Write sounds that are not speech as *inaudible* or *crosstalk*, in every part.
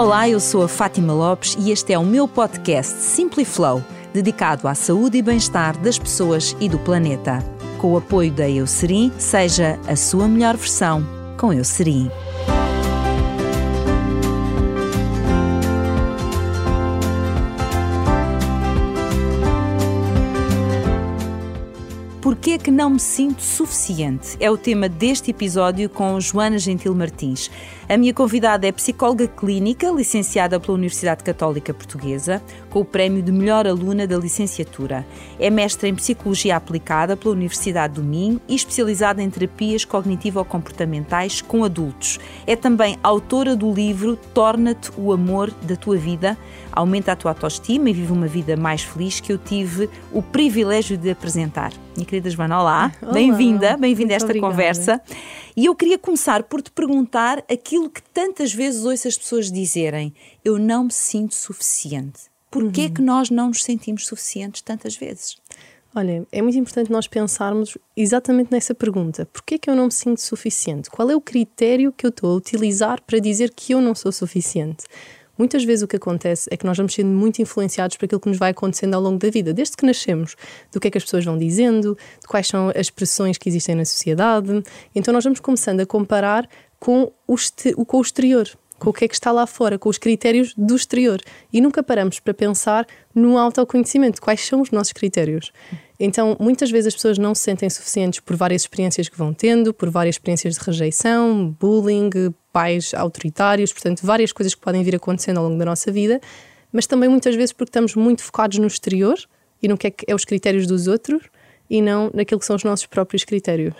Olá, eu sou a Fátima Lopes e este é o meu podcast Simply Flow, dedicado à saúde e bem-estar das pessoas e do planeta. Com o apoio da Eucerin, seja a sua melhor versão com Eucerin. Que não me sinto suficiente? É o tema deste episódio com Joana Gentil Martins. A minha convidada é psicóloga clínica, licenciada pela Universidade Católica Portuguesa, com o prémio de melhor aluna da licenciatura. É mestra em psicologia aplicada pela Universidade do Minho e especializada em terapias cognitivo-comportamentais com adultos. É também autora do livro Torna-te o amor da tua vida, aumenta a tua autoestima e vive uma vida mais feliz que eu tive o privilégio de apresentar. Minha querida Joana, olá, bem-vinda, bem-vinda a esta obrigada. conversa. E eu queria começar por te perguntar aquilo que tantas vezes ouço as pessoas dizerem: eu não me sinto suficiente. Porquê uhum. que nós não nos sentimos suficientes tantas vezes? Olha, é muito importante nós pensarmos exatamente nessa pergunta. Porquê que eu não me sinto suficiente? Qual é o critério que eu estou a utilizar para dizer que eu não sou suficiente? Muitas vezes o que acontece é que nós vamos sendo muito influenciados por aquilo que nos vai acontecendo ao longo da vida, desde que nascemos, do que é que as pessoas vão dizendo, de quais são as pressões que existem na sociedade. Então nós vamos começando a comparar com o, com o exterior com o que é que está lá fora, com os critérios do exterior. E nunca paramos para pensar no autoconhecimento, quais são os nossos critérios. Então, muitas vezes as pessoas não se sentem suficientes por várias experiências que vão tendo, por várias experiências de rejeição, bullying, pais autoritários, portanto, várias coisas que podem vir acontecendo ao longo da nossa vida, mas também muitas vezes porque estamos muito focados no exterior e no que é, que é os critérios dos outros e não naquilo que são os nossos próprios critérios.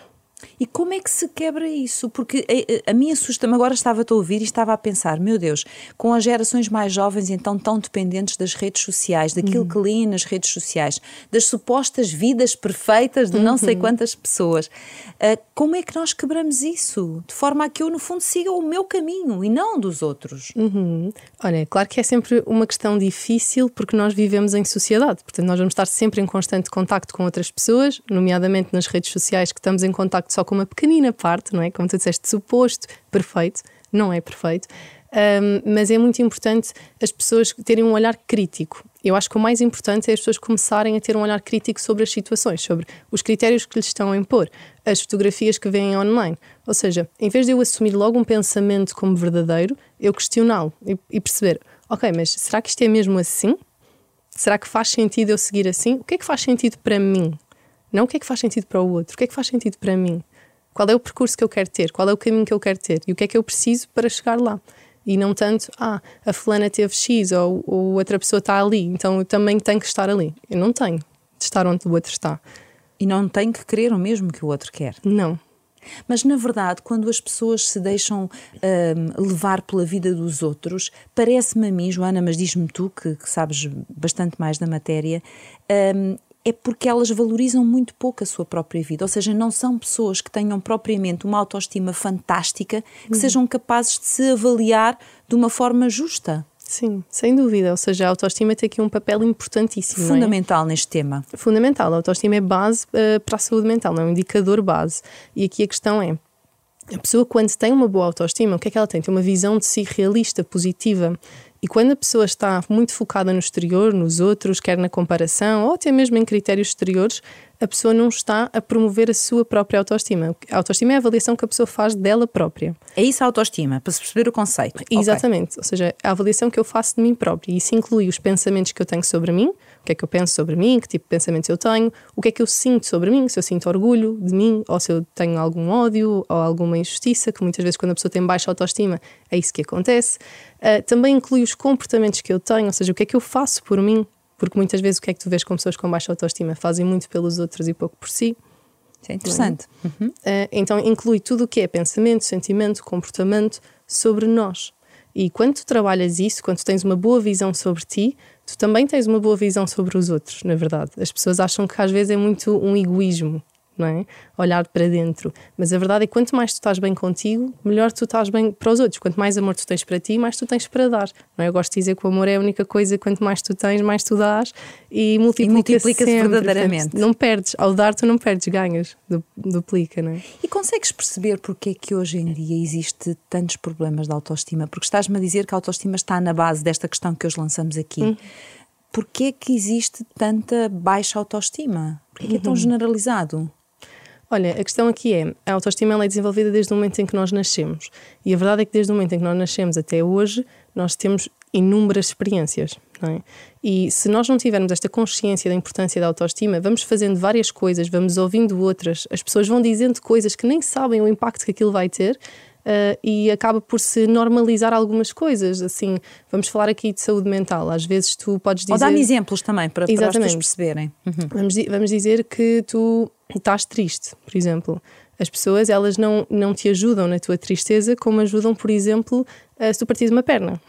E como é que se quebra isso? Porque a, a mim assusta-me, agora estava-te a ouvir e estava a pensar, meu Deus, com as gerações mais jovens então tão dependentes das redes sociais, daquilo uhum. que lêem nas redes sociais, das supostas vidas perfeitas de não uhum. sei quantas pessoas, uh, como é que nós quebramos isso? De forma a que eu, no fundo, siga o meu caminho e não dos outros. Uhum. Olha, claro que é sempre uma questão difícil porque nós vivemos em sociedade, portanto nós vamos estar sempre em constante contacto com outras pessoas, nomeadamente nas redes sociais que estamos em contacto só com uma pequenina parte, não é? Como tu disseste, suposto perfeito, não é perfeito. Um, mas é muito importante as pessoas terem um olhar crítico. Eu acho que o mais importante é as pessoas começarem a ter um olhar crítico sobre as situações, sobre os critérios que lhes estão a impor, as fotografias que vêm online. Ou seja, em vez de eu assumir logo um pensamento como verdadeiro, eu questioná-lo e, e perceber: ok, mas será que isto é mesmo assim? Será que faz sentido eu seguir assim? O que é que faz sentido para mim? Não o que é que faz sentido para o outro, o que é que faz sentido para mim. Qual é o percurso que eu quero ter, qual é o caminho que eu quero ter e o que é que eu preciso para chegar lá. E não tanto, ah, a fulana teve X ou, ou outra pessoa está ali, então eu também tenho que estar ali. Eu não tenho de estar onde o outro está. E não tenho que querer o mesmo que o outro quer. Não. Mas, na verdade, quando as pessoas se deixam um, levar pela vida dos outros, parece-me a mim, Joana, mas diz-me tu, que, que, sabes bastante mais da matéria, um, é porque elas valorizam muito pouco a sua própria vida. Ou seja, não são pessoas que tenham propriamente uma autoestima fantástica, que uhum. sejam capazes de se avaliar de uma forma justa. Sim, sem dúvida. Ou seja, a autoestima tem aqui um papel importantíssimo. É? Fundamental é? neste tema. Fundamental. A autoestima é base uh, para a saúde mental, é um indicador base. E aqui a questão é: a pessoa, quando tem uma boa autoestima, o que é que ela tem? Tem uma visão de si realista, positiva. E quando a pessoa está muito focada no exterior, nos outros, quer na comparação ou até mesmo em critérios exteriores, a pessoa não está a promover a sua própria autoestima. A autoestima é a avaliação que a pessoa faz dela própria. É isso a autoestima, para se perceber o conceito. Exatamente. Okay. Ou seja, a avaliação que eu faço de mim própria. E isso inclui os pensamentos que eu tenho sobre mim, o que é que eu penso sobre mim, que tipo de pensamentos eu tenho, o que é que eu sinto sobre mim, se eu sinto orgulho de mim, ou se eu tenho algum ódio ou alguma injustiça, que muitas vezes quando a pessoa tem baixa autoestima é isso que acontece. Uh, também inclui os comportamentos que eu tenho, ou seja, o que é que eu faço por mim, porque muitas vezes o que é que tu vês com pessoas com baixa autoestima? Fazem muito pelos outros e pouco por si. Isso é interessante. Uhum. Uh, então inclui tudo o que é pensamento, sentimento, comportamento sobre nós. E quando tu trabalhas isso, quando tens uma boa visão sobre ti, tu também tens uma boa visão sobre os outros, na verdade. As pessoas acham que às vezes é muito um egoísmo não é? Olhar para dentro. Mas a verdade é que quanto mais tu estás bem contigo, melhor tu estás bem para os outros. Quanto mais amor tu tens para ti, mais tu tens para dar. Não é? Eu gosto de dizer que o amor é a única coisa, quanto mais tu tens, mais tu dás e multiplica-se multiplica verdadeiramente. Portanto, não perdes. Ao dar, tu não perdes, ganhas. Duplica, não é? E consegues perceber porque é que hoje em dia existe tantos problemas de autoestima? Porque estás-me a dizer que a autoestima está na base desta questão que hoje lançamos aqui. Hum. Porquê é que existe tanta baixa autoestima? Porquê é, que é tão uhum. generalizado? Olha, a questão aqui é: a autoestima é desenvolvida desde o momento em que nós nascemos. E a verdade é que desde o momento em que nós nascemos até hoje, nós temos inúmeras experiências. É? E se nós não tivermos esta consciência da importância da autoestima, vamos fazendo várias coisas, vamos ouvindo outras, as pessoas vão dizendo coisas que nem sabem o impacto que aquilo vai ter. Uh, e acaba por se normalizar algumas coisas. Assim, vamos falar aqui de saúde mental. Às vezes tu podes dizer. Ou dá-me exemplos também para, para as pessoas perceberem. Uhum. Vamos, vamos dizer que tu estás triste, por exemplo. As pessoas, elas não, não te ajudam na tua tristeza como ajudam, por exemplo, se tu partires uma perna.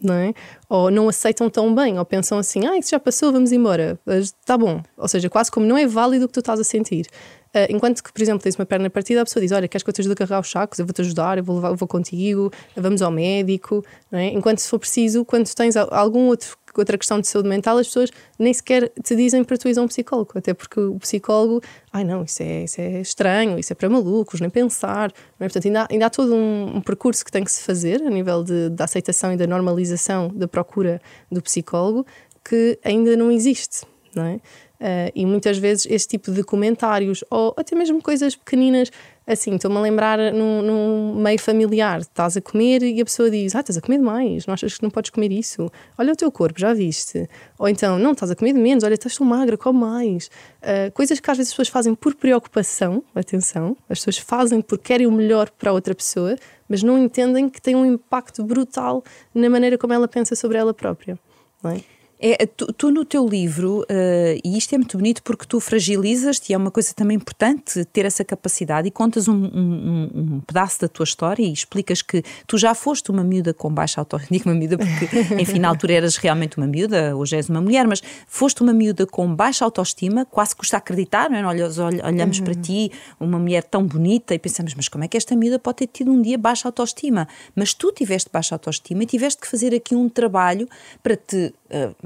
Não é? Ou não aceitam tão bem, ou pensam assim, ah, isso já passou, vamos embora, está bom. Ou seja, quase como não é válido o que tu estás a sentir. Uh, enquanto que, por exemplo, tens uma perna partida, a pessoa diz: Olha, queres que eu te ajude a carregar os sacos? Eu vou-te ajudar, eu vou, levar, eu vou contigo, vamos ao médico. É? Enquanto, se for preciso, quando tens algum outro outra questão de saúde mental, as pessoas nem sequer te dizem para tu ir a um psicólogo, até porque o psicólogo, ai não, isso é, isso é estranho, isso é para malucos, nem pensar. É? Portanto, ainda há, ainda há todo um, um, percurso que tem que se fazer a nível de, da aceitação e da normalização da procura do psicólogo que ainda não existe. Não é? Uh, e muitas vezes esse tipo de comentários, ou até mesmo coisas pequeninas, assim, estou-me a lembrar num, num, meio familiar, estás a comer e a pessoa diz: Ah, estás a comer demais, não achas que não podes comer isso? Olha o teu corpo, já viste? Ou então, não, estás a comer de menos, olha, estás tão magra, come mais. Uh, coisas que às vezes as pessoas fazem por preocupação, atenção, as pessoas fazem porque querem o melhor para outra pessoa, mas não entendem que tem um impacto brutal na maneira como ela pensa sobre ela própria. Não é? É, tu, tu, no teu livro, uh, e isto é muito bonito porque tu fragilizas-te e é uma coisa também importante ter essa capacidade e contas um, um, um, pedaço da tua história e explicas que tu já foste uma miúda com baixa autoestima, digo *laughs* uma miúda porque enfim na altura eras realmente uma miúda, hoje és uma mulher, mas foste uma miúda com baixa autoestima, quase custa acreditar, não é? Olhamos, olhamos uhum. para ti, uma mulher tão bonita e pensamos, mas como é que esta miúda pode ter tido um dia baixa autoestima? Mas tu tiveste baixa autoestima e tiveste que fazer aqui um trabalho para te uh,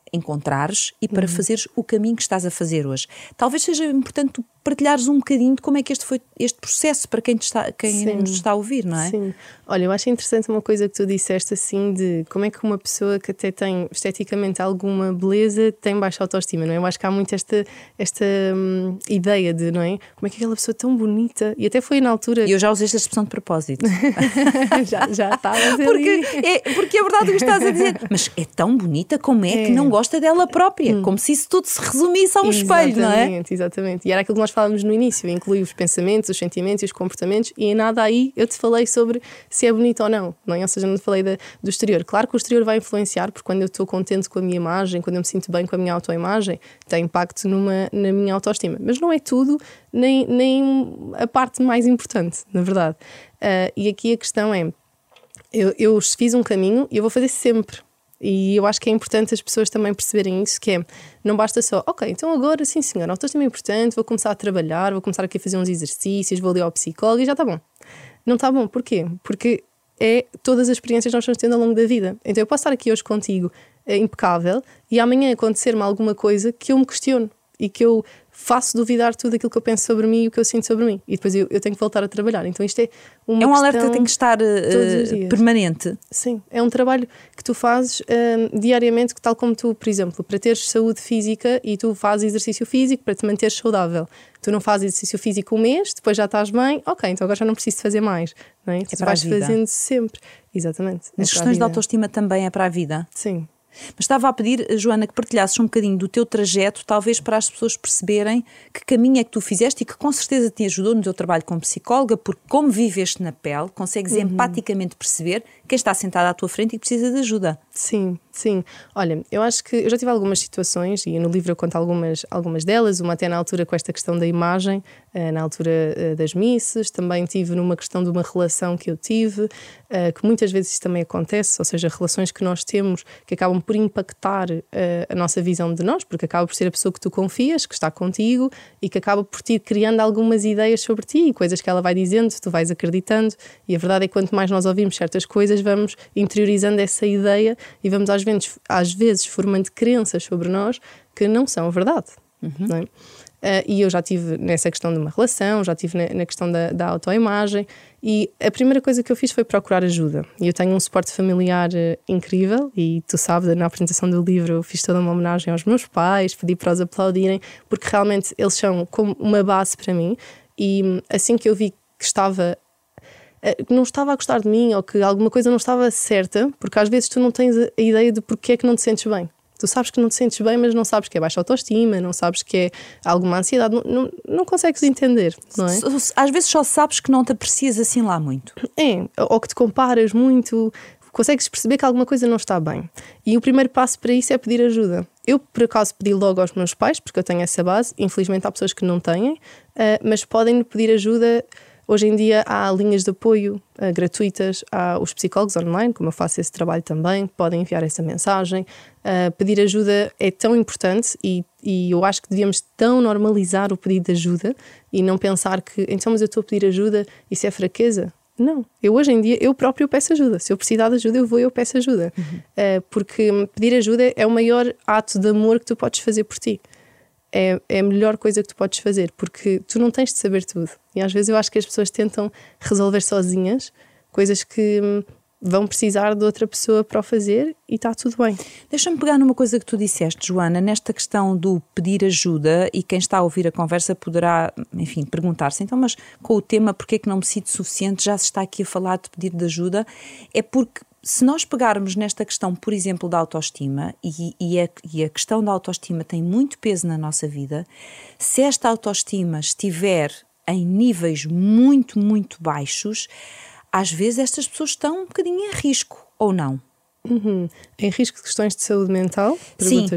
encontrares e para uhum. fazeres o caminho que estás a fazer hoje. Talvez seja importante partilhares um bocadinho de como é que este foi este processo para quem, está, quem nos está a ouvir, não é? Sim. Olha, eu acho interessante uma coisa que tu disseste assim de como é que uma pessoa que até tem esteticamente alguma beleza tem baixa autoestima, não é? Eu acho que há muito esta, esta hum, ideia de, não é? Como é que aquela pessoa tão bonita e até foi na altura. E eu já usei esta expressão de propósito. *laughs* já, já estavas porque é, porque é verdade o que estás a dizer. *laughs* Mas é tão bonita como é, é. que não gosta dela própria, hum. como se isso tudo se resumisse a um exatamente, espelho, não é? Exatamente, exatamente. E era aquilo que nós falamos no início, inclui os pensamentos, os sentimentos e os comportamentos, e em nada aí eu te falei sobre se é bonito ou não, não é? Ou seja, não te falei da, do exterior. Claro que o exterior vai influenciar, porque quando eu estou contente com a minha imagem, quando eu me sinto bem com a minha autoimagem, tem impacto numa, na minha autoestima. Mas não é tudo, nem, nem a parte mais importante, na verdade. Uh, e aqui a questão é: eu, eu fiz um caminho e eu vou fazer sempre e eu acho que é importante as pessoas também perceberem isso, que é, não basta só, ok, então agora sim senhor, autoestima é importante, vou começar a trabalhar, vou começar aqui a fazer uns exercícios, vou ali ao psicólogo e já está bom. Não está bom, porquê? Porque é todas as experiências que nós estamos tendo ao longo da vida. Então eu posso estar aqui hoje contigo é impecável e amanhã acontecer-me alguma coisa que eu me questiono e que eu faço duvidar tudo aquilo que eu penso sobre mim e o que eu sinto sobre mim. E depois eu, eu tenho que voltar a trabalhar. Então isto é uma É um alerta que tem que estar uh, permanente. Sim, é um trabalho que tu fazes uh, diariamente, tal como tu, por exemplo, para teres saúde física e tu fazes exercício físico para te manteres saudável. Tu não fazes exercício físico um mês, depois já estás bem, ok, então agora já não preciso fazer mais. Não é? é tu vais fazendo sempre. Exatamente. É As questões de autoestima também é para a vida. Sim. Mas estava a pedir, Joana, que partilhasses um bocadinho do teu trajeto, talvez para as pessoas perceberem que caminho é que tu fizeste e que com certeza te ajudou no teu trabalho como psicóloga, porque como viveste na pele, consegues uhum. empaticamente perceber quem está sentado à tua frente e precisa de ajuda. Sim, sim. Olha, eu acho que eu já tive algumas situações e no livro eu conto algumas, algumas delas, uma até na altura com esta questão da imagem, eh, na altura eh, das missas, também tive numa questão de uma relação que eu tive, eh, que muitas vezes isso também acontece, ou seja, relações que nós temos que acabam por impactar a nossa visão de nós, porque acaba por ser a pessoa que tu confias, que está contigo e que acaba por te ir criando algumas ideias sobre ti e coisas que ela vai dizendo, tu vais acreditando, e a verdade é que quanto mais nós ouvimos certas coisas, vamos interiorizando essa ideia e vamos às vezes, às vezes formando crenças sobre nós que não são a verdade. Uhum. É? Uh, e eu já tive nessa questão de uma relação, já tive na, na questão da, da, autoimagem, e a primeira coisa que eu fiz foi procurar ajuda. E eu tenho um suporte familiar uh, incrível, e tu sabes, na apresentação do livro eu fiz toda uma homenagem aos meus pais, pedi para os aplaudirem, porque realmente eles são como uma base para mim. E hum, assim que eu vi que estava uh, não estava a gostar de mim ou que alguma coisa não estava certa, porque às vezes tu não tens a ideia de porque é que não te sentes bem. Tu sabes que não te sentes bem, mas não sabes que é baixa autoestima, não sabes que é alguma ansiedade, não, não, não consegues entender, não é? Às vezes só sabes que não te aprecias assim lá muito. É, ou que te comparas muito, consegues perceber que alguma coisa não está bem. E o primeiro passo para isso é pedir ajuda. Eu, por acaso, pedi logo aos meus pais, porque eu tenho essa base. Infelizmente, há pessoas que não têm, uh, mas podem pedir ajuda Hoje em dia há linhas de apoio uh, gratuitas, há os psicólogos online, como eu faço esse trabalho também, podem enviar essa mensagem. Uh, pedir ajuda é tão importante e, e eu acho que devíamos tão normalizar o pedido de ajuda e não pensar que, então, mas eu estou a pedir ajuda, isso é fraqueza. Não, eu hoje em dia eu próprio peço ajuda. Se eu precisar de ajuda, eu vou e eu peço ajuda. Uhum. Uh, porque pedir ajuda é o maior ato de amor que tu podes fazer por ti é, é a melhor coisa que tu podes fazer, porque tu não tens de saber tudo. E às vezes eu acho que as pessoas tentam resolver sozinhas coisas que hum, vão precisar de outra pessoa para o fazer e está tudo bem. Deixa-me pegar numa coisa que tu disseste, Joana, nesta questão do pedir ajuda e quem está a ouvir a conversa poderá, enfim, perguntar-se, então, mas com o tema porque é que não me sinto suficiente, já se está aqui a falar de pedir de ajuda, é porque se nós pegarmos nesta questão, por exemplo, da autoestima, e, e, a, e, a, questão da autoestima tem muito peso na nossa vida, se esta autoestima estiver em níveis muito, muito baixos, às vezes estas pessoas estão um bocadinho em risco, ou não? Uhum. Em risco de questões de saúde mental? Sim.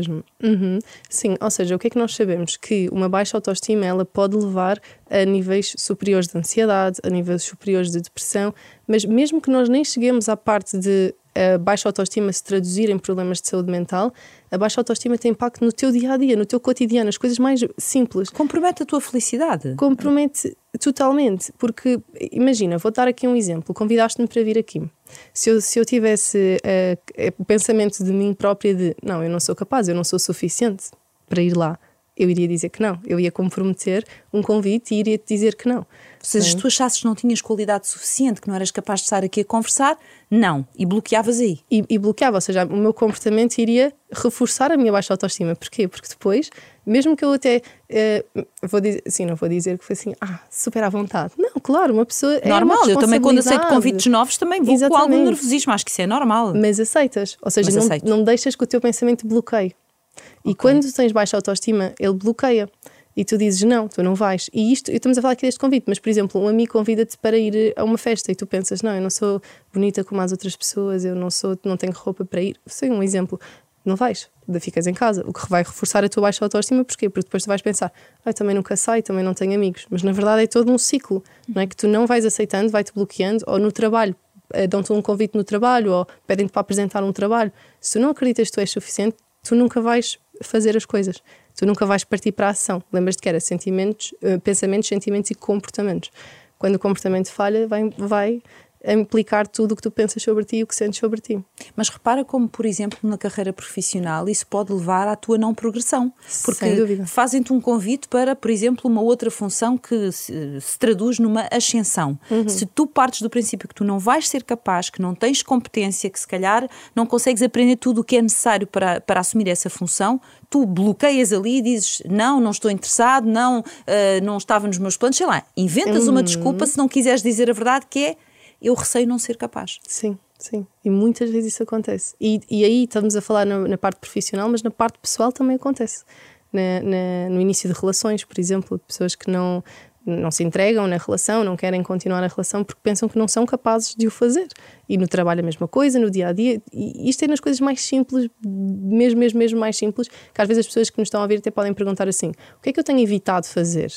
Uhum. Sim, ou seja, o que é que nós sabemos? Que uma baixa autoestima ela pode levar a níveis superiores de ansiedade, a níveis superiores de depressão, mas mesmo que nós nem cheguemos à parte de a baixa autoestima se traduzir em problemas de saúde mental, a baixa autoestima tem impacto no teu dia a dia, no teu cotidiano, as coisas mais simples. Compromete a tua felicidade? Compromete totalmente, porque imagina, vou dar aqui um exemplo. Convidaste-me para vir aqui. Se eu, se eu tivesse uh, o pensamento de mim própria de não, eu não sou capaz, eu não sou suficiente para ir lá eu iria dizer que não. Eu ia comprometer um convite e iria te dizer que não. Se tu achasses que não tinhas qualidade suficiente, que não eras capaz de estar aqui a conversar, não. E bloqueavas aí. E, e bloqueava, ou seja, o meu comportamento iria reforçar a minha baixa autoestima. Porquê? Porque depois, mesmo que eu até. Uh, vou dizer, sim, não vou dizer que foi assim, ah, super à vontade. Não, claro, uma pessoa. É normal, eu também, quando aceito convites novos, também vou Exatamente. com algum nervosismo. Acho que isso é normal. Mas aceitas. Ou seja, não, não deixas que o teu pensamento bloqueie. E okay. quando tens baixa autoestima, ele bloqueia. E tu dizes não, tu não vais. E isto, estamos a falar aqui deste convite, mas por exemplo, um amigo convida-te para ir a uma festa e tu pensas, não, eu não sou bonita como as outras pessoas, eu não sou, não tenho roupa para ir. Sei um exemplo, não vais, ficas em casa, o que vai reforçar a tua baixa autoestima, porquê? Porque depois tu vais pensar, ah, também nunca saio, também não tenho amigos. Mas na verdade é todo um ciclo, não é? Que tu não vais aceitando, vai-te bloqueando, ou no trabalho, eh, dão-te um convite no trabalho, ou pedem-te para apresentar um trabalho. Se tu não acreditas que tu és suficiente, tu nunca vais fazer as coisas. Tu nunca vais partir para a ação. Lembras-te que era sentimentos, eh, pensamentos, sentimentos e comportamentos. Quando o comportamento falha, vai, vai a implicar tudo o que tu pensas sobre ti e o que sentes sobre ti. Mas repara como, por exemplo, na carreira profissional, isso pode levar à tua não progressão. Porque fazem-te um convite para, por exemplo, uma outra função que se, se traduz numa ascensão. Uhum. Se tu partes do princípio que tu não vais ser capaz, que não tens competência, que se calhar não consegues aprender tudo o que é necessário para, para assumir essa função, tu bloqueias ali e dizes não, não estou interessado, não, uh, não estava nos meus planos, sei lá, inventas uhum. uma desculpa se não quiseres dizer a verdade que é eu receio não ser capaz. Sim, sim. E muitas vezes isso acontece. E, e aí estamos a falar na, na parte profissional, mas na parte pessoal também acontece. Na, na, no início de relações, por exemplo, de pessoas que não não se entregam na relação, não querem continuar a relação porque pensam que não são capazes de o fazer. E no trabalho a mesma coisa, no dia a dia. E isto é nas coisas mais simples, mesmo, mesmo, mesmo mais simples, que às vezes as pessoas que nos estão a ouvir até podem perguntar assim: o que é que eu tenho evitado fazer?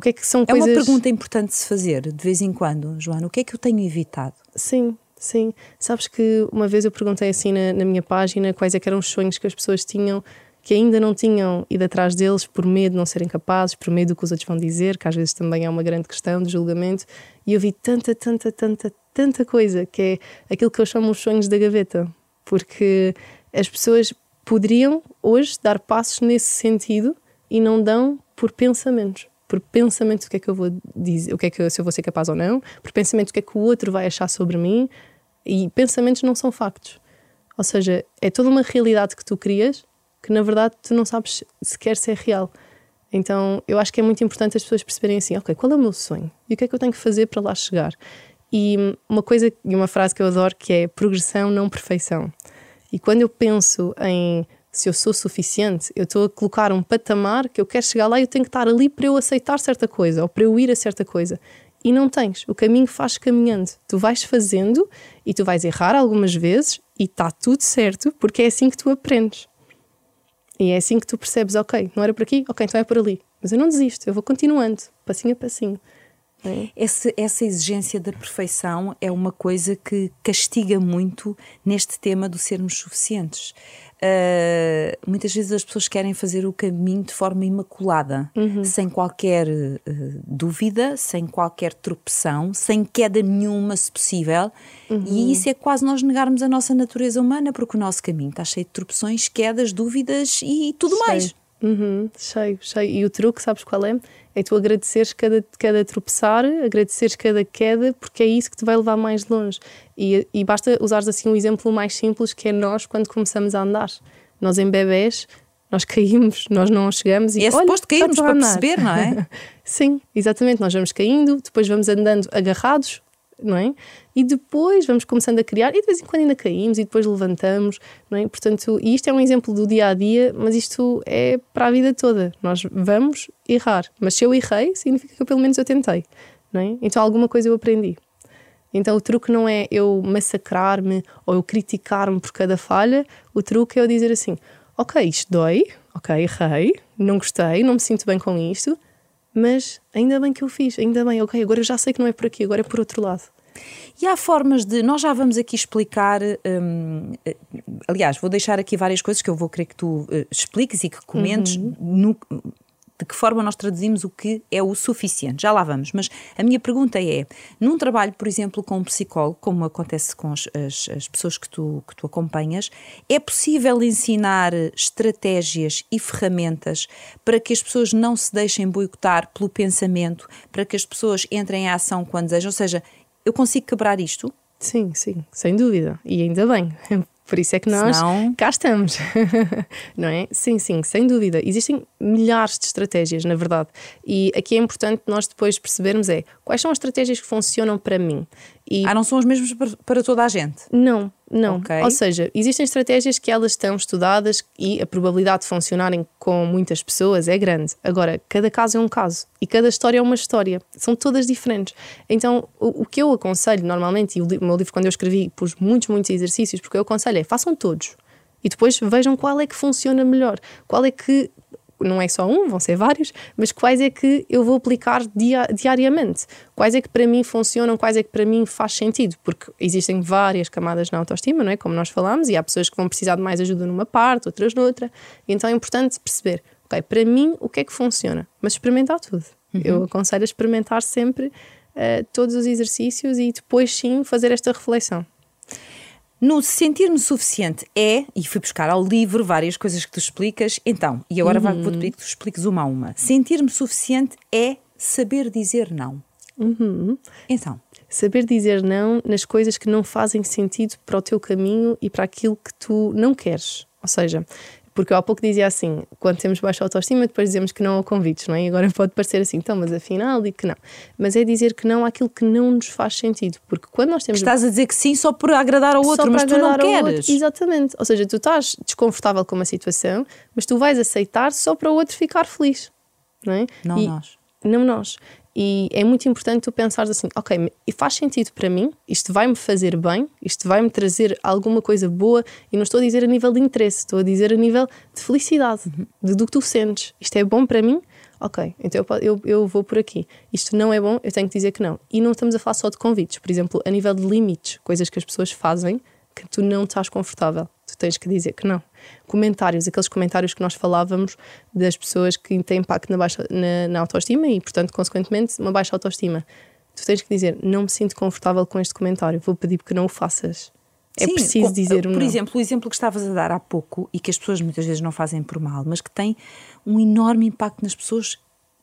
O que é que são é coisas. É uma pergunta importante de se fazer, de vez em quando, Joana. O que é que eu tenho evitado? Sim, sim. Sabes que uma vez eu perguntei assim na, na minha página quais é eram os sonhos que as pessoas tinham que ainda não tinham ido atrás deles por medo de não serem capazes, por medo do que os outros vão dizer, que às vezes também é uma grande questão de julgamento. E eu vi tanta, tanta, tanta, tanta coisa que é aquilo que eu chamo os sonhos da gaveta, porque as pessoas poderiam hoje dar passos nesse sentido e não dão por pensamentos. Por pensamento do que é que eu vou dizer, o que é que se eu vou ser capaz ou não, por pensamento do que é que o outro vai achar sobre mim, e pensamentos não são factos. Ou seja, é toda uma realidade que tu crias que na verdade tu não sabes sequer se é real. Então eu acho que é muito importante as pessoas perceberem assim: ok, qual é o meu sonho? E o que é que eu tenho que fazer para lá chegar? E uma coisa e uma frase que eu adoro que é progressão, não perfeição. E quando eu penso em se eu sou suficiente, eu estou a colocar um patamar que eu quero chegar lá e eu tenho que estar ali para eu aceitar certa coisa ou para eu ir a certa coisa. E não tens. O caminho faz caminhando. Tu vais fazendo e tu vais errar algumas vezes e está tudo certo porque é assim que tu aprendes. E é assim que tu percebes, ok, não era por aqui, ok, então é por ali. Mas eu não desisto, eu vou continuando, passinho a passinho. É? Essa, essa exigência da perfeição é uma coisa que castiga muito neste tema do sermos suficientes. Uh, muitas vezes as pessoas querem fazer o caminho de forma imaculada, uhum. sem qualquer uh, dúvida, sem qualquer tropeção, sem queda nenhuma, se possível. Uhum. E isso é quase nós negarmos a nossa natureza humana, porque o nosso caminho está cheio de tropeções, quedas, dúvidas e tudo cheio. mais. Uhum. Cheio, cheio. E o truque, sabes qual é? É tu agradeceres cada, cada tropeçar, agradeceres cada queda, porque é isso que te vai levar mais longe. E, e basta usares assim um exemplo mais simples que é nós quando começamos a andar. Nós em bebés, nós caímos, nós não chegamos e. É suposto cairmos para perceber, não é? *laughs* Sim, exatamente. Nós vamos caindo, depois vamos andando agarrados, não é? E depois vamos começando a criar, e de vez em quando ainda caímos e depois levantamos, não é? Portanto, e isto é um exemplo do dia a dia, mas isto é para a vida toda. Nós vamos errar, mas se eu errei, significa que pelo menos eu tentei, não é? Então alguma coisa eu aprendi. Então o truque não é eu massacrar-me ou eu criticar-me por cada falha, o truque é eu dizer assim: ok, isto dói, ok, errei, não gostei, não me sinto bem com isto, mas ainda bem que eu fiz, ainda bem, ok, agora eu já sei que não é por aqui, agora é por outro lado. E há formas de. Nós já vamos aqui explicar. Hum, aliás, vou deixar aqui várias coisas que eu vou querer que tu uh, expliques e que comentes uhum. no, de que forma nós traduzimos o que é o suficiente. Já lá vamos, mas a minha pergunta é: num trabalho, por exemplo, com um psicólogo, como acontece com as, as, as pessoas que tu, que tu acompanhas, é possível ensinar estratégias e ferramentas para que as pessoas não se deixem boicotar pelo pensamento, para que as pessoas entrem em ação quando desejam? Ou seja, eu consigo quebrar isto? Sim, sim, sem dúvida. E ainda bem, por isso é que nós Senão... cá estamos, *laughs* não é? Sim, sim, sem dúvida. Existem milhares de estratégias, na verdade. E aqui é importante nós depois percebermos é quais são as estratégias que funcionam para mim. E... Ah, não são as mesmas para toda a gente? Não, não. Okay. Ou seja, existem estratégias que elas estão estudadas e a probabilidade de funcionarem com muitas pessoas é grande. Agora, cada caso é um caso e cada história é uma história. São todas diferentes. Então, o, o que eu aconselho normalmente, e o meu livro, quando eu escrevi, pus muitos, muitos exercícios, porque eu aconselho é façam todos. E depois vejam qual é que funciona melhor, qual é que não é só um, vão ser vários, mas quais é que eu vou aplicar dia, diariamente? Quais é que para mim funcionam, quais é que para mim faz sentido? Porque existem várias camadas na autoestima, não é? Como nós falámos, e há pessoas que vão precisar de mais ajuda numa parte, outras noutra. Então é importante perceber, ok, para mim o que é que funciona? Mas experimentar tudo. Uhum. Eu aconselho a experimentar sempre uh, todos os exercícios e depois sim fazer esta reflexão. No sentir-me suficiente é, e fui buscar ao livro várias coisas que tu explicas, então, e agora uhum. vou-te pedir que tu expliques uma a uma. Sentir-me suficiente é saber dizer não. Uhum. Então. Saber dizer não nas coisas que não fazem sentido para o teu caminho e para aquilo que tu não queres. Ou seja, porque eu há pouco dizia assim, quando temos baixa autoestima, depois dizemos que não a convites, não é? E agora *laughs* pode parecer assim, então, mas afinal digo que não. Mas é dizer que não àquilo que não nos faz sentido. Porque quando nós temos. Estás a dizer que sim só por agradar ao outro, mas tu não queres. Outro. Exatamente. Ou seja, tu estás desconfortável com uma situação, mas tu vais aceitar só para o outro ficar feliz. Não é? Não e... nós. não nós. E é muito importante tu pensares assim, ok, e faz sentido para mim, isto vai-me fazer bem, isto vai-me trazer alguma coisa boa, e não estou a dizer a nível de interesse, estou a dizer a nível de felicidade, uhum. de, do que tu sentes. Isto é bom para mim? Ok, então eu, eu, eu vou por aqui. Isto não é bom, eu tenho que dizer que não. E não estamos a falar só de convites, por exemplo, a nível de limites, coisas que as pessoas fazem que tu não estás confortável. Tu tens que dizer que não. Comentários, aqueles comentários que nós falávamos das pessoas que têm impacto na, baixa, na, na autoestima e, portanto, consequentemente, uma baixa autoestima. Tu tens que dizer: Não me sinto confortável com este comentário, vou pedir que não o faças. É Sim, preciso dizer um Por não. exemplo, o exemplo que estavas a dar há pouco e que as pessoas muitas vezes não fazem por mal, mas que tem um enorme impacto nas pessoas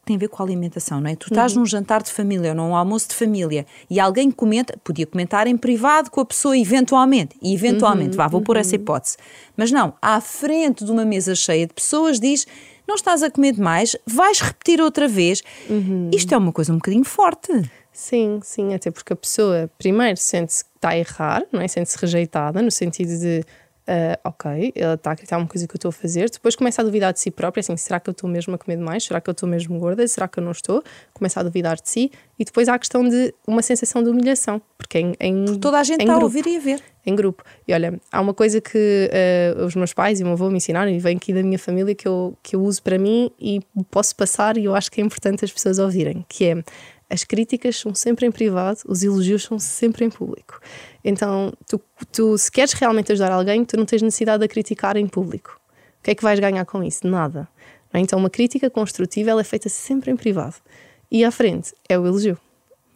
tem a ver com a alimentação, não é? Tu estás uhum. num jantar de família ou num almoço de família e alguém comenta, podia comentar em privado com a pessoa eventualmente, e eventualmente, uhum. vá, vou uhum. pôr essa uhum. hipótese. Mas não, à frente de uma mesa cheia de pessoas diz não estás a comer demais, vais repetir outra vez. Uhum. Isto é uma coisa um bocadinho forte. Sim, sim, até porque a pessoa primeiro sente-se que está a errar, não é? Sente-se rejeitada, no sentido de Uh, ok, ela está a acreditar uma coisa que eu estou a fazer, depois começa a duvidar de si própria, assim, será que eu estou mesmo a comer demais? Será que eu estou mesmo gorda? Será que eu não estou? Começa a duvidar de si e depois há a questão de uma sensação de humilhação, porque em, em porque toda a gente está a ouvir e a ver. Em grupo. E olha, há uma coisa que uh, os meus pais e o meu avô me ensinaram e vem aqui da minha família que eu, que eu uso para mim e posso passar e eu acho que é importante as pessoas ouvirem, que é as críticas são sempre em privado, os elogios são sempre em público. Então, tu, tu, se queres realmente ajudar alguém, tu não tens necessidade de criticar em público. O que é que vais ganhar com isso? Nada. É? Então, uma crítica construtiva ela é feita sempre em privado. E à frente é o elogio.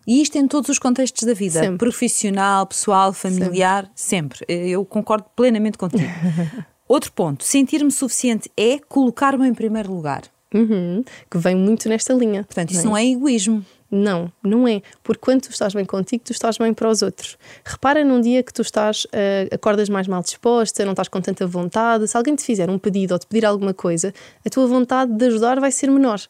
E isto em todos os contextos da vida, sempre. profissional, pessoal, familiar, sempre. sempre. Eu concordo plenamente contigo. *laughs* Outro ponto, sentir-me suficiente é colocar-me em primeiro lugar. Uhum, que vem muito nesta linha. Portanto, isso não é, não é egoísmo. Não, não é. Porque quando tu estás bem contigo, tu estás bem para os outros. Repara num dia que tu estás, uh, acordas mais mal disposta, não estás com tanta vontade. Se alguém te fizer um pedido ou te pedir alguma coisa, a tua vontade de ajudar vai ser menor.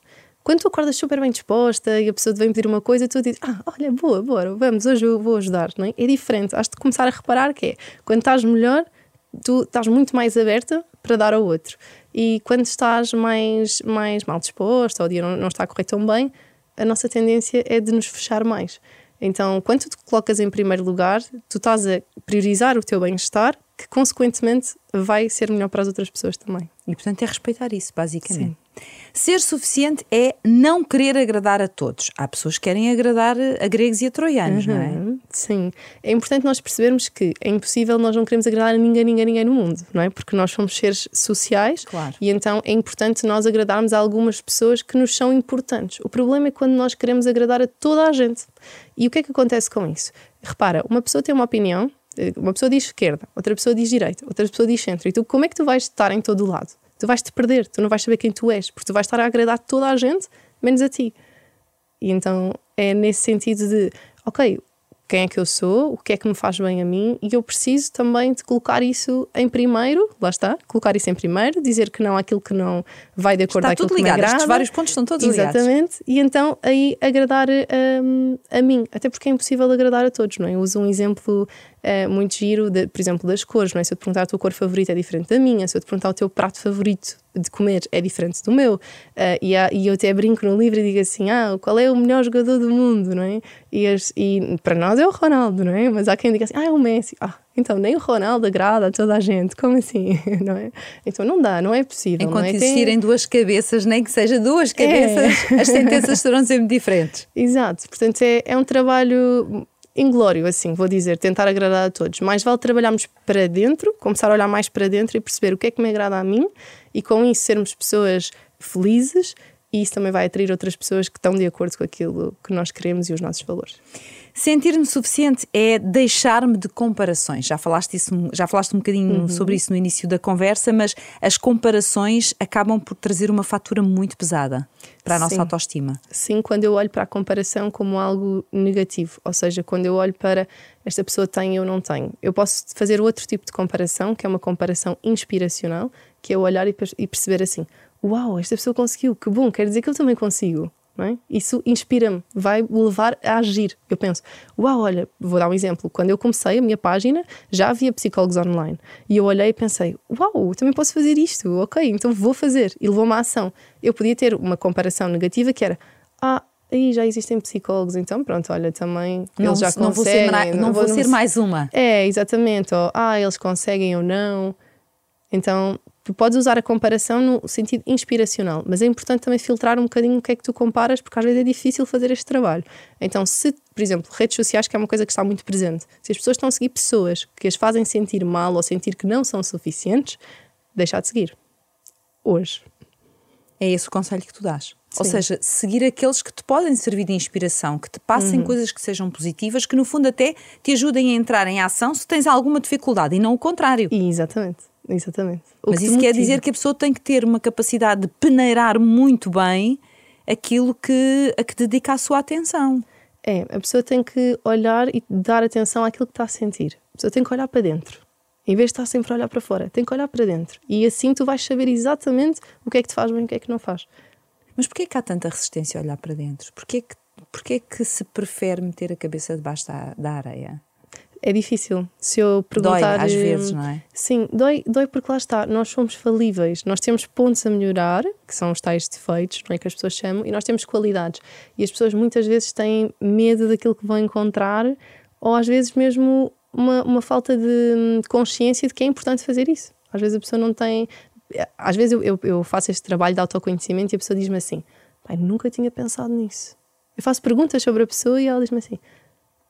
Quando tu acordas super bem disposta e a pessoa te vem pedir uma coisa, tu dizes, ah, olha, boa, bora, vamos, hoje eu vou ajudar. Não é? é diferente. Has de começar a reparar que é, quando estás melhor, tu estás muito mais aberta para dar ao outro. E quando estás mais, mais mal disposta ou o dia não, não está a correr tão bem, a nossa tendência é de nos fechar mais. Então, quando tu te colocas em primeiro lugar, tu estás a priorizar o teu bem-estar, que consequentemente vai ser melhor para as outras pessoas também. E portanto é respeitar isso, basicamente. Sim. Ser suficiente é não querer agradar a todos. Há pessoas que querem agradar a gregos e a troianos, uhum, não é? Uhum, sim. É importante nós percebermos que é impossível nós não queremos agradar a ninguém, ninguém, ninguém no mundo, não é? Porque nós somos seres sociais claro. e então é importante nós agradarmos a algumas pessoas que nos são importantes. O problema é quando nós queremos agradar a toda a gente. E o que é que acontece com isso? Repara, uma pessoa tem uma opinião, uma pessoa diz esquerda, outra pessoa diz direita, outra pessoa diz centro. E tu, como é que tu vais estar em todo o lado? Tu vais te perder, tu não vais saber quem tu és, porque tu vais estar a agradar toda a gente, menos a ti. E então é nesse sentido de, ok, quem é que eu sou, o que é que me faz bem a mim, e eu preciso também de colocar isso em primeiro, lá está, colocar isso em primeiro, dizer que não àquilo que não vai de acordo com aquilo tudo ligado, que me agrada. Estes vários pontos estão todos Exatamente, ligados. Exatamente, e então aí agradar um, a mim, até porque é impossível agradar a todos, não é? Eu uso um exemplo uh, muito giro, de, por exemplo, das cores, não é? Se eu te perguntar a tua cor favorita é diferente da minha, se eu te perguntar o teu prato favorito de comer é diferente do meu. Uh, e, há, e, eu até brinco no livro e digo assim: ah, qual é o melhor jogador do mundo, não é? E, as, e para nós é o Ronaldo, não é? Mas há quem diga assim: ah, é o Messi. Ah, então nem o Ronaldo agrada a toda a gente, como assim? *laughs* Não é? Então não dá, não é possível. Enquanto não é? existirem Tem... duas cabeças, nem que seja duas cabeças, é. as *laughs* sentenças serão sempre diferentes. Exato, portanto é, é um trabalho inglório, assim, vou dizer, tentar agradar a todos. Mais vale trabalharmos para dentro, começar a olhar mais para dentro e perceber o que é que me agrada a mim e com isso sermos pessoas felizes e isso também vai atrair outras pessoas que estão de acordo com aquilo que nós queremos e os nossos valores. Sentir-me suficiente é deixar-me de comparações. Já falaste, isso, já falaste um bocadinho uhum. sobre isso no início da conversa, mas as comparações acabam por trazer uma fatura muito pesada para a nossa Sim. autoestima. Sim, quando eu olho para a comparação como algo negativo, ou seja, quando eu olho para esta pessoa tem e eu não tenho. Eu posso fazer outro tipo de comparação, que é uma comparação inspiracional, que é olhar e perceber assim: uau, esta pessoa conseguiu, que bom, quer dizer que eu também consigo. É? Isso inspira-me, vai levar a agir. Eu penso, uau, olha, vou dar um exemplo. Quando eu comecei a minha página, já havia psicólogos online. E eu olhei e pensei, uau, também posso fazer isto, ok, então vou fazer. E levou-me à ação. Eu podia ter uma comparação negativa que era, ah, aí já existem psicólogos, então pronto, olha, também não, eles já não conseguem. Vou ser, não, não vou, ser mais uma. É, exatamente. Ou, ah, eles conseguem ou não. Então, tu podes usar a comparação no sentido inspiracional, mas é importante também filtrar um bocadinho o que é que tu comparas, porque às vezes é difícil fazer este trabalho. Então, se, por exemplo, redes sociais, que é uma coisa que está muito presente, se as pessoas estão a seguir pessoas que as fazem sentir mal ou sentir que não são suficientes, deixar de seguir. Hoje. É esse o conselho que tu dás. Sim. Ou seja, seguir aqueles que te podem servir de inspiração, que te passem uhum. coisas que sejam positivas, que no fundo até te ajudem a entrar em ação se tens alguma dificuldade e não o contrário. Exatamente, exatamente. O Mas isso quer dizer que a pessoa tem que ter uma capacidade de peneirar muito bem aquilo que, a que dedica a sua atenção. É, a pessoa tem que olhar e dar atenção àquilo que está a sentir. A pessoa tem que olhar para dentro. Em vez de estar sempre a olhar para fora, tem que olhar para dentro. E assim tu vais saber exatamente o que é que te faz bem e o que é que não faz. Mas porquê que há tanta resistência a olhar para dentro? Porquê que, porquê que se prefere meter a cabeça debaixo da, da areia? É difícil. Se eu perguntar. Dói às vezes, não é? Sim, dói, dói porque lá está. Nós somos falíveis. Nós temos pontos a melhorar, que são os tais defeitos, não é que as pessoas chamam, e nós temos qualidades. E as pessoas muitas vezes têm medo daquilo que vão encontrar, ou às vezes mesmo uma, uma falta de consciência de que é importante fazer isso. Às vezes a pessoa não tem, às vezes eu, eu, eu faço este trabalho de autoconhecimento e a pessoa diz-me assim: pai, nunca tinha pensado nisso. Eu faço perguntas sobre a pessoa e ela diz-me assim: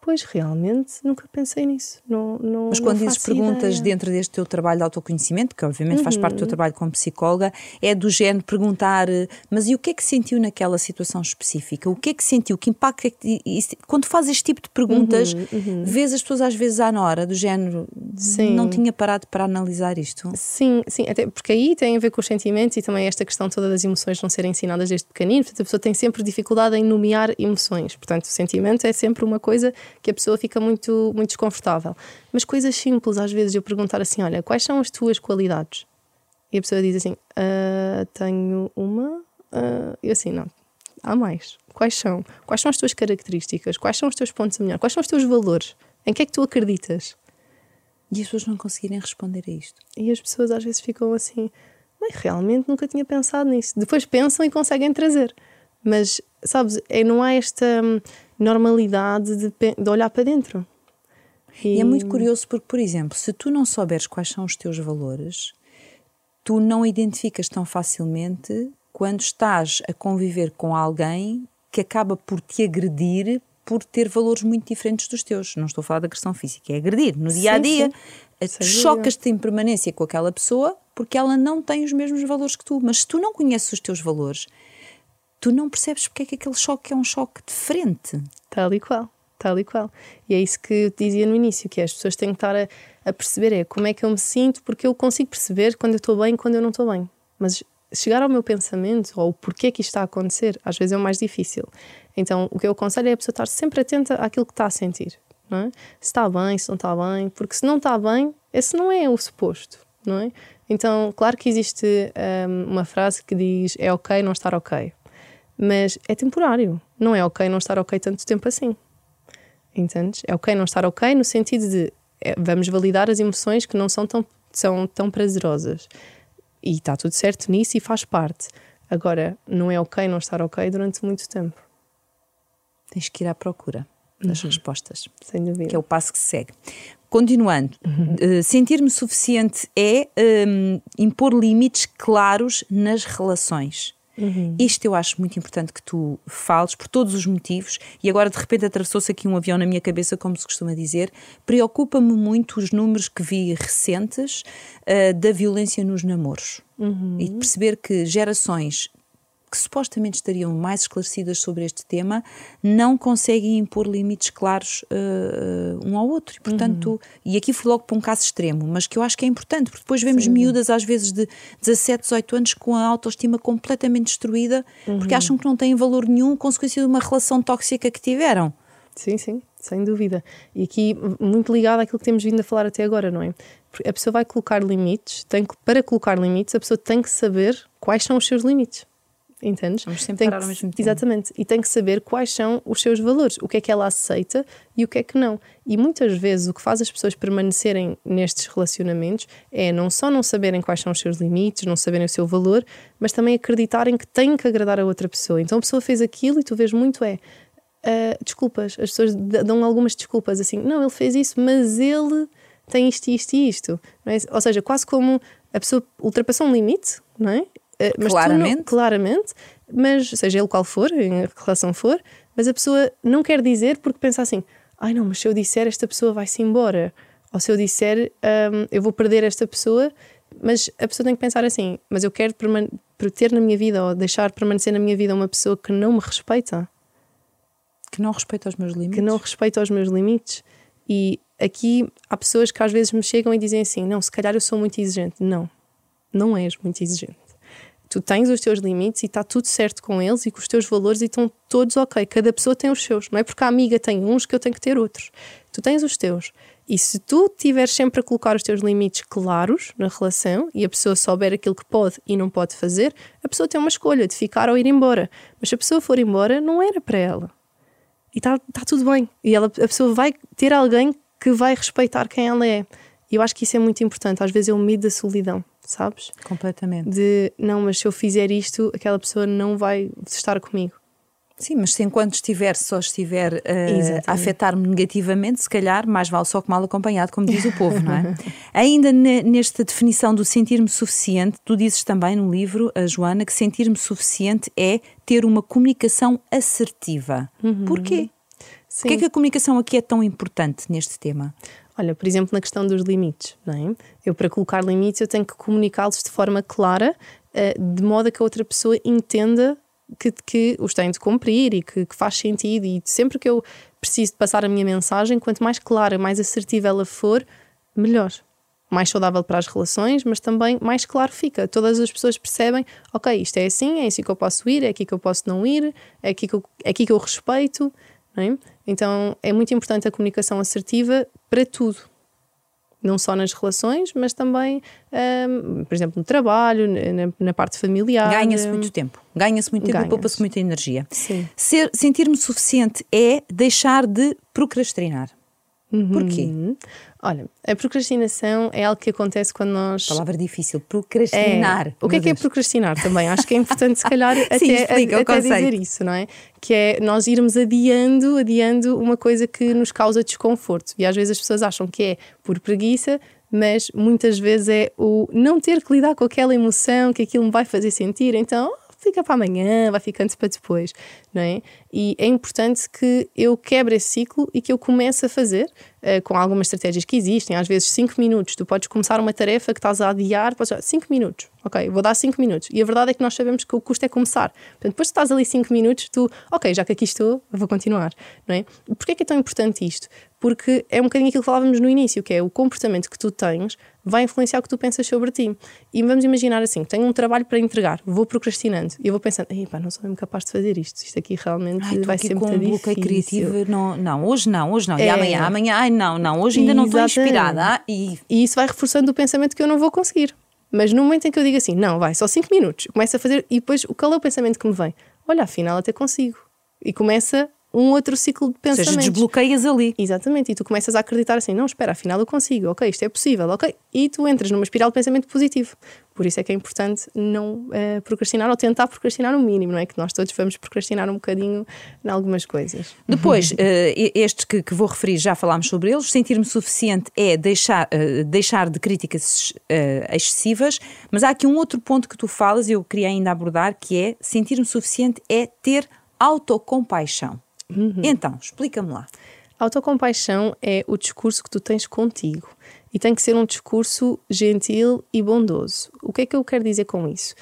Pois, realmente, nunca pensei nisso. Não, não, Mas quando não dizes perguntas ideia. dentro deste teu trabalho de autoconhecimento, que obviamente uhum. faz parte do teu uhum. trabalho como psicóloga, é do género perguntar, mas e o que é que sentiu naquela situação específica? O que é que sentiu? Que impacto é que. Quando fazes este tipo de perguntas, uhum, uhum. vês as pessoas às vezes à hora, do género, sim. não tinha parado para analisar isto? Sim, sim, até porque aí tem a ver com os sentimentos e também esta questão toda das emoções não serem ensinadas desde pequenino. Portanto, a pessoa tem sempre dificuldade em nomear emoções. Portanto, o sentimento é sempre uma coisa que a pessoa fica muito, muito desconfortável. Mas coisas simples, às vezes, eu perguntar assim: olha, quais são as tuas qualidades? E a pessoa diz assim: ah, tenho uma. E assim, não, há mais. Quais são? Quais são as tuas características? Quais são os teus pontos a melhor? Quais são os teus valores? Em que é que tu acreditas? E as pessoas não conseguirem responder a isto. E as pessoas às vezes ficam assim, mas realmente nunca tinha pensado nisso. Depois pensam e conseguem trazer. Mas, sabes, é, não há esta hum, normalidade de, de olhar para dentro. E... e é muito curioso porque, por exemplo, se tu não souberes quais são os teus valores, tu não identificas tão facilmente quando estás a conviver com alguém que acaba por te agredir por ter valores muito diferentes dos teus. Não estou a falar da agressão física, é agredir no dia a dia. Chocas-te em permanência com aquela pessoa porque ela não tem os mesmos valores que tu. Mas se tu não conheces os teus valores, tu não percebes porque é que aquele choque é um choque diferente. Tal e qual, tal e qual. E é isso que eu dizia no início, que é, as pessoas têm que estar a, a perceber é como é que eu me sinto, porque eu consigo perceber quando eu estou bem e quando eu não estou bem. Mas chegar ao meu pensamento ou o porquê que isto está a acontecer, às vezes é o mais difícil. Então, o que eu aconselho é a pessoa estar sempre atenta àquilo que está a sentir. Não é? Se está bem, se não está bem, porque se não está bem, esse não é o suposto, não é? Então, claro que existe um, uma frase que diz é ok não estar ok mas é temporário. Não é ok não estar ok tanto tempo assim. Entendes? É ok não estar ok no sentido de é, vamos validar as emoções que não são tão, são tão prazerosas. E está tudo certo nisso e faz parte. Agora, não é ok não estar ok durante muito tempo. Tens que ir à procura das uhum. respostas. Sem dúvida. Que é o passo que se segue. Continuando, uhum. uh, sentir-me suficiente é um, impor limites claros nas relações. Uhum. Isto eu acho muito importante que tu fales por todos os motivos e agora de repente atravessou-se aqui um avião na minha cabeça, como se costuma dizer. Preocupa-me muito os números que vi recentes uh, da violência nos namoros uhum. e de perceber que gerações que supostamente estariam mais esclarecidas sobre este tema, não conseguem impor limites claros uh, um ao outro. E, portanto, uhum. e aqui fui logo para um caso extremo, mas que eu acho que é importante, porque depois vemos Sim. miúdas, às vezes de 17, 18 anos, com a autoestima completamente destruída, uhum. porque acham que não têm valor nenhum, consequência de uma relação tóxica que tiveram. Sim, sim, sem dúvida. E aqui, muito ligado àquilo que temos vindo a falar até agora, não é? Porque a pessoa vai colocar limites, tem que, para colocar limites, a pessoa tem que saber quais são os seus limites. Entendes? Vamos sempre Tem parar ao mesmo tempo. Exatamente. E tem que saber quais são os seus valores, o que é que ela aceita e o que é que não. E muitas vezes o que faz as pessoas permanecerem nestes relacionamentos é não só não saberem quais são os seus limites, não saberem o seu valor, mas também acreditarem que têm que agradar a outra pessoa. Então a pessoa fez aquilo e tu vês muito é. ah, desculpas, as pessoas dão algumas desculpas assim, não, ele fez isso, mas ele tem isto, isto e isto. não é? Ou seja, quase como a pessoa ultrapassou um limite, não é? Ah, mas tu não- Claramente. claramente, mas seja ele qual for, em que relação for, mas a pessoa não quer dizer porque pensa assim: ai não, mas se eu disser, esta pessoa vai-se embora. Ou se eu disser, hum, eu vou perder esta pessoa, mas a pessoa tem que pensar assim: mas eu quero ter na minha vida ou deixar permanecer na minha vida uma pessoa que não me respeita, Que não respeita os meus limites. que não respeita os meus limites. E aqui há pessoas que às vezes me chegam e dizem assim: não, se calhar eu sou muito exigente. Não, não és muito exigente. Tu tens os teus limites e está tudo certo com eles e com os teus valores e estão todos ok. Cada pessoa tem os seus. Não é porque a amiga tem uns que eu tenho que ter outros. Tu tens os teus. E se tu tiveres sempre a colocar os teus limites claros na relação e a pessoa souber aquilo que pode e não pode fazer, a pessoa tem uma escolha de ficar ou ir embora. Mas se a pessoa for embora, não era para ela. E está tá tudo bem. E ela, a pessoa vai ter alguém que vai respeitar quem ela é. E eu acho que isso é muito importante. Às vezes o medo da solidão, sabes? Completamente. De não, mas se eu fizer isto, aquela pessoa não vai estar comigo. Sim, mas se enquanto estiver, só estiver Exatamente. a afetar-me negativamente, se calhar mais vale só que mal acompanhado, como diz o povo, não é? *laughs* Ainda ne- nesta definição do sentir-me suficiente, tu dizes também no livro, a Joana, que sentir-me suficiente é ter uma comunicação assertiva. Porquê? Sim. Porquê é que a comunicação aqui é tão importante neste tema? Olha, por exemplo, na questão dos limites, não é? Eu, para colocar limites, eu tenho que comunicá-los de forma clara, eh, de modo a que a outra pessoa entenda que, que os tem de cumprir e que, que faz sentido. E sempre que eu preciso de passar a minha mensagem, quanto mais clara, mais assertiva ela for, melhor. Mais saudável para as relações, mas também mais claro fica. Todas as pessoas percebem, ok, isto é assim, é assim que eu posso ir, é aqui que eu posso não ir, é aqui que eu, é aqui que eu respeito. É? Então é muito importante a comunicação assertiva para tudo. Não só nas relações, mas também, hum, por exemplo, no trabalho, na, na parte familiar. Ganha-se muito tempo. Ganha-se muito tempo e poupa-se muita energia. Sentir-me suficiente é deixar de procrastinar. Porquê? Olha, a procrastinação é algo que acontece quando nós. Palavra difícil. Procrastinar. É. O que é que é procrastinar também? Acho que é importante, se calhar, *laughs* até, explica o até dizer isso, não é? Que é nós irmos adiando, adiando uma coisa que nos causa desconforto. E às vezes as pessoas acham que é por preguiça, mas muitas vezes é o não ter que lidar com aquela emoção que aquilo me vai fazer sentir. Então, fica para amanhã, vai ficando para depois, não é? E é importante que eu quebre esse ciclo e que eu comece a fazer eh, com algumas estratégias que existem. Às vezes, 5 minutos, tu podes começar uma tarefa que estás a adiar, podes 5 minutos, ok, vou dar 5 minutos. E a verdade é que nós sabemos que o custo é começar. Portanto, depois que estás ali 5 minutos, tu, ok, já que aqui estou, vou continuar, não é? Porquê é que é tão importante isto? Porque é um bocadinho aquilo que falávamos no início, que é o comportamento que tu tens vai influenciar o que tu pensas sobre ti. E vamos imaginar assim: tenho um trabalho para entregar, vou procrastinando e eu vou pensando, "Ei, pá, não sou mesmo capaz de fazer isto. Isto aqui realmente Ai, estou vai ser com muito um bloqueio criativo. Não, não, hoje não, hoje não. E É. amanhã, amanhã, ai não, não, hoje ainda não estou Exatamente. inspirada. Ah, e E isso vai reforçando o pensamento que eu não vou conseguir. Mas no momento em que eu digo assim, não, vai, só 5 minutos, começo a fazer, e depois qual é o pensamento que me vem? Olha, afinal até consigo. E começa um outro ciclo de ou seja, desbloqueias ali. Exatamente, e tu começas a acreditar assim: não, espera, afinal eu consigo, ok, isto é possível, ok. E tu entras numa espiral de pensamento positivo. Por isso é que é importante não eh, procrastinar ou tentar procrastinar o mínimo, não é? Que nós todos vamos procrastinar um bocadinho em algumas coisas. Depois, eh, estes que, que vou referir, já falámos sobre eles. Sentir-me suficiente é deixar, eh, deixar de críticas excessivas, mas há aqui um outro ponto que tu falas e eu queria ainda abordar, que é sentir-me suficiente é ter autocompaixão. Então, explica-me lá. Autocompaixão é o discurso que tu tens contigo e tem que ser um discurso gentil e bondoso. O que é que eu quero dizer com isso?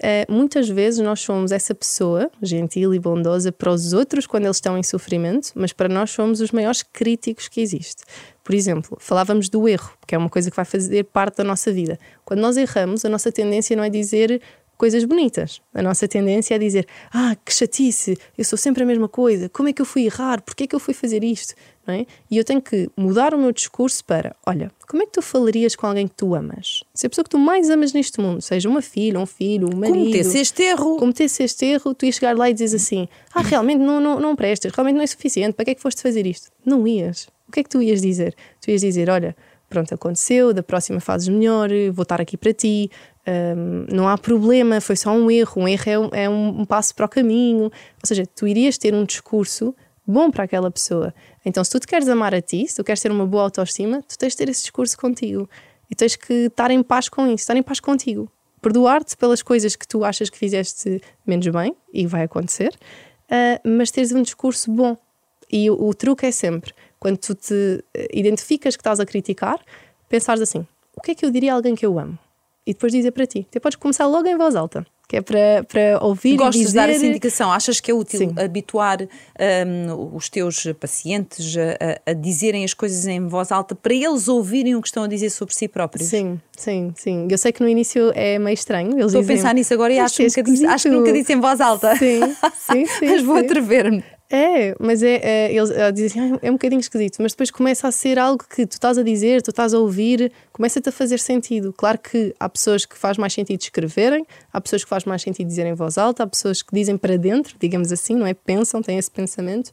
Eh, muitas vezes nós somos essa pessoa gentil e bondosa para os outros quando eles estão em sofrimento, mas para nós somos os maiores críticos que existe. Por exemplo, falávamos do erro, que é uma coisa que vai fazer parte da nossa vida. Quando nós erramos, a nossa tendência não é dizer coisas bonitas. A nossa tendência é dizer: Ah, que chatice, eu sou sempre a mesma coisa, como é que eu fui errar, porquê é que eu fui fazer isto? É? E eu tenho que mudar o meu discurso para: olha, como é que tu falarias com alguém que tu amas? Se a pessoa que tu mais amas neste mundo, seja uma filha, um filho, um marido. Cometesse este erro. Cometesse este erro, tu ias chegar lá e dizes assim: ah, realmente não, não, não prestas, realmente não é suficiente, para que é que foste fazer isto? Não ias. O que é que tu ias dizer? Tu ias dizer: olha, pronto, aconteceu, da próxima fazes melhor, vou estar aqui para ti, um, não há problema, foi só um erro, um erro é um, é um passo para o caminho. Ou seja, tu irias ter um discurso bom para aquela pessoa. Então, se tu te queres amar a ti, se tu queres ter uma boa autoestima, tu tens de ter esse discurso contigo. E tens que estar em paz com isso, estar em paz contigo. Perdoar-te pelas coisas que tu achas que fizeste menos bem, e vai acontecer, uh, mas teres um discurso bom. E o, o, truque é sempre, quando tu te identificas que estás a criticar, pensares assim: o que é que eu diria a alguém que eu amo? E depois dizer para ti. Tu podes começar logo em voz alta que é para, para ouvir Gostas e dizer... de dar essa indicação? Achas que é útil Sim. habituar um, os teus pacientes a, a, dizerem as coisas em voz alta para eles ouvirem o que estão a dizer sobre si próprios? Sim, sim, sim. Eu sei que no início é meio estranho. Eles Estou dizem, a pensar nisso agora e acho que, nunca disse, acho que nunca disse em voz alta. Sim, sim, sim. *laughs* Mas vou atrever-me. É, mas é, é eles dizem assim, é um bocadinho esquisito, mas depois começa a ser algo que tu estás a dizer, tu estás a ouvir, começa-te a fazer sentido. Claro que há pessoas que faz mais sentido escreverem, há pessoas que faz mais sentido dizerem em voz alta, há pessoas que dizem para dentro, digamos assim, não é? Pensam, têm esse pensamento.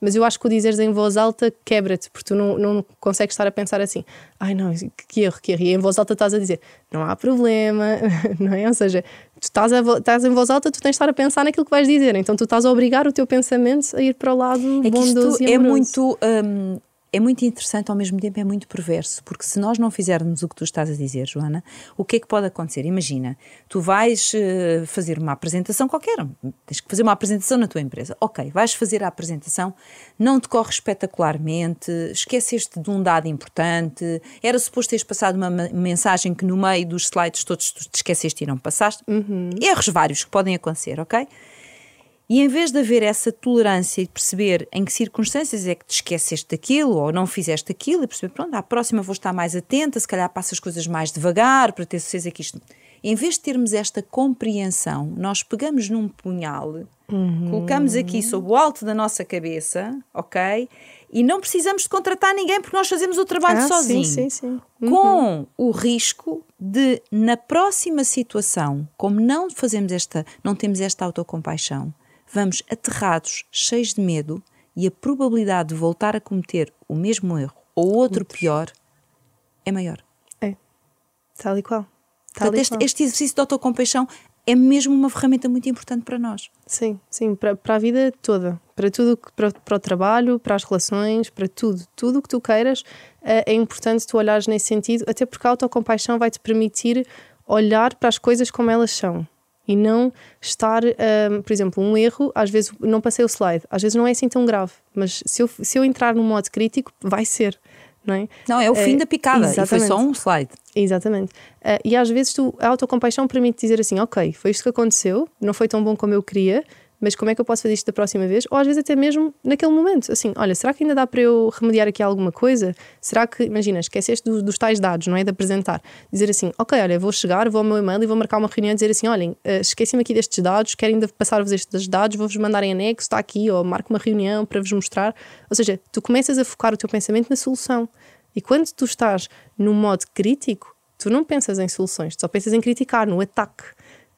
Mas eu acho que o dizeres em voz alta quebra-te, porque tu não, não consegues estar a pensar assim, ai não, que erro, que erro. E em voz alta estás a dizer, não há problema, *laughs* não é? Ou seja, tu estás, a, estás em voz alta, tu tens de estar a pensar naquilo que vais dizer. Então tu estás a obrigar o teu pensamento a ir para o lado é bondoso e amoroso. É muito. Hum, é muito interessante, ao mesmo tempo é muito perverso, porque se nós não fizermos o que tu estás a dizer, Joana, o que é que pode acontecer? Imagina, tu vais uh, fazer uma apresentação qualquer, tens que fazer uma apresentação na tua empresa. Ok, vais fazer a apresentação, não te corre espetacularmente, esqueceste de um dado importante, era suposto teres passado uma mensagem que no meio dos slides todos tu te esqueceste e não passaste. Uhum. Erros vários que podem acontecer, ok? E em vez de haver essa tolerância e perceber em que circunstâncias é que te esqueceste daquilo ou não fizeste aquilo, e perceber, pronto, à próxima vou estar mais atenta, se calhar passo as coisas mais devagar para ter certeza que isto. Em vez de termos esta compreensão, nós pegamos num punhal, uhum. colocamos aqui sob o alto da nossa cabeça, ok? E não precisamos de contratar ninguém porque nós fazemos o trabalho ah, sozinho. Sim, sim, sim. Uhum. Com o risco de, na próxima situação, como não fazemos esta, não temos esta autocompaixão, vamos aterrados, cheios de medo e a probabilidade de voltar a cometer o mesmo erro ou outro pior é maior. É, tal e qual. Tal Portanto, e este, qual. este exercício de autocompaixão é mesmo uma ferramenta muito importante para nós. Sim, sim, para, para a vida toda, para tudo, para, para o trabalho, para as relações, para tudo, tudo o que tu queiras, é, é importante tu olhares nesse sentido, até porque a autocompaixão vai te permitir olhar para as coisas como elas são e não estar, um, por exemplo, um erro, às vezes não passei o slide, às vezes não é assim tão grave, mas se eu, se eu entrar no modo crítico, vai ser. Não é? Não, é o fim é, da picada exatamente. e foi só um slide. Exatamente. Uh, e às vezes tu, a autocompaixão permite dizer assim: ok, foi isto que aconteceu, não foi tão bom como eu queria, mas como é que eu posso fazer isto da próxima vez? Ou às vezes até mesmo naquele momento, assim, olha, será que ainda dá para eu remediar aqui alguma coisa? Será que, imagina, esqueceste dos, tais dados, não é? De apresentar. Dizer assim, ok, olha, vou chegar, vou ao meu e-mail e vou marcar uma reunião e dizer assim, olhem, uh, esqueci-me aqui destes dados, quero ainda passar-vos estes dados, vou-vos mandar em anexo, está aqui, ou marco uma reunião para vos mostrar. Ou seja, tu começas a focar o teu pensamento na solução. E quando tu estás no modo crítico, tu não pensas em soluções, tu só pensas em criticar, no ataque.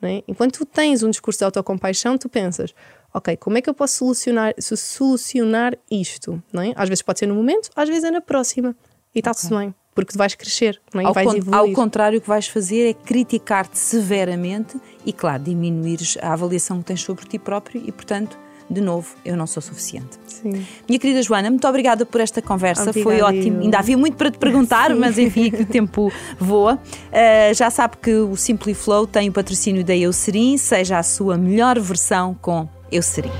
É? Enquanto tu tens um discurso de autocompaixão, tu pensas, ok, como é que eu posso solucionar, solucionar isto? É? Às vezes pode ser no momento, às vezes é na próxima. E está-se okay. bem, porque tu vais crescer, não é? Ao, vais con ao contrário, o que vais fazer é criticar-te severamente e, claro, diminuires a avaliação que tens sobre ti próprio e, portanto, de novo, eu não sou suficiente. Sim. Minha querida Joana, muito obrigada por esta conversa, Obrigada foi ótimo. Ainda havia muito para te perguntar, *laughs* mas enfim, aqui o tempo voa. Uh, já sabe que o Simply Flow tem o patrocínio da Eucerin, seja a sua melhor versão com Eucerin.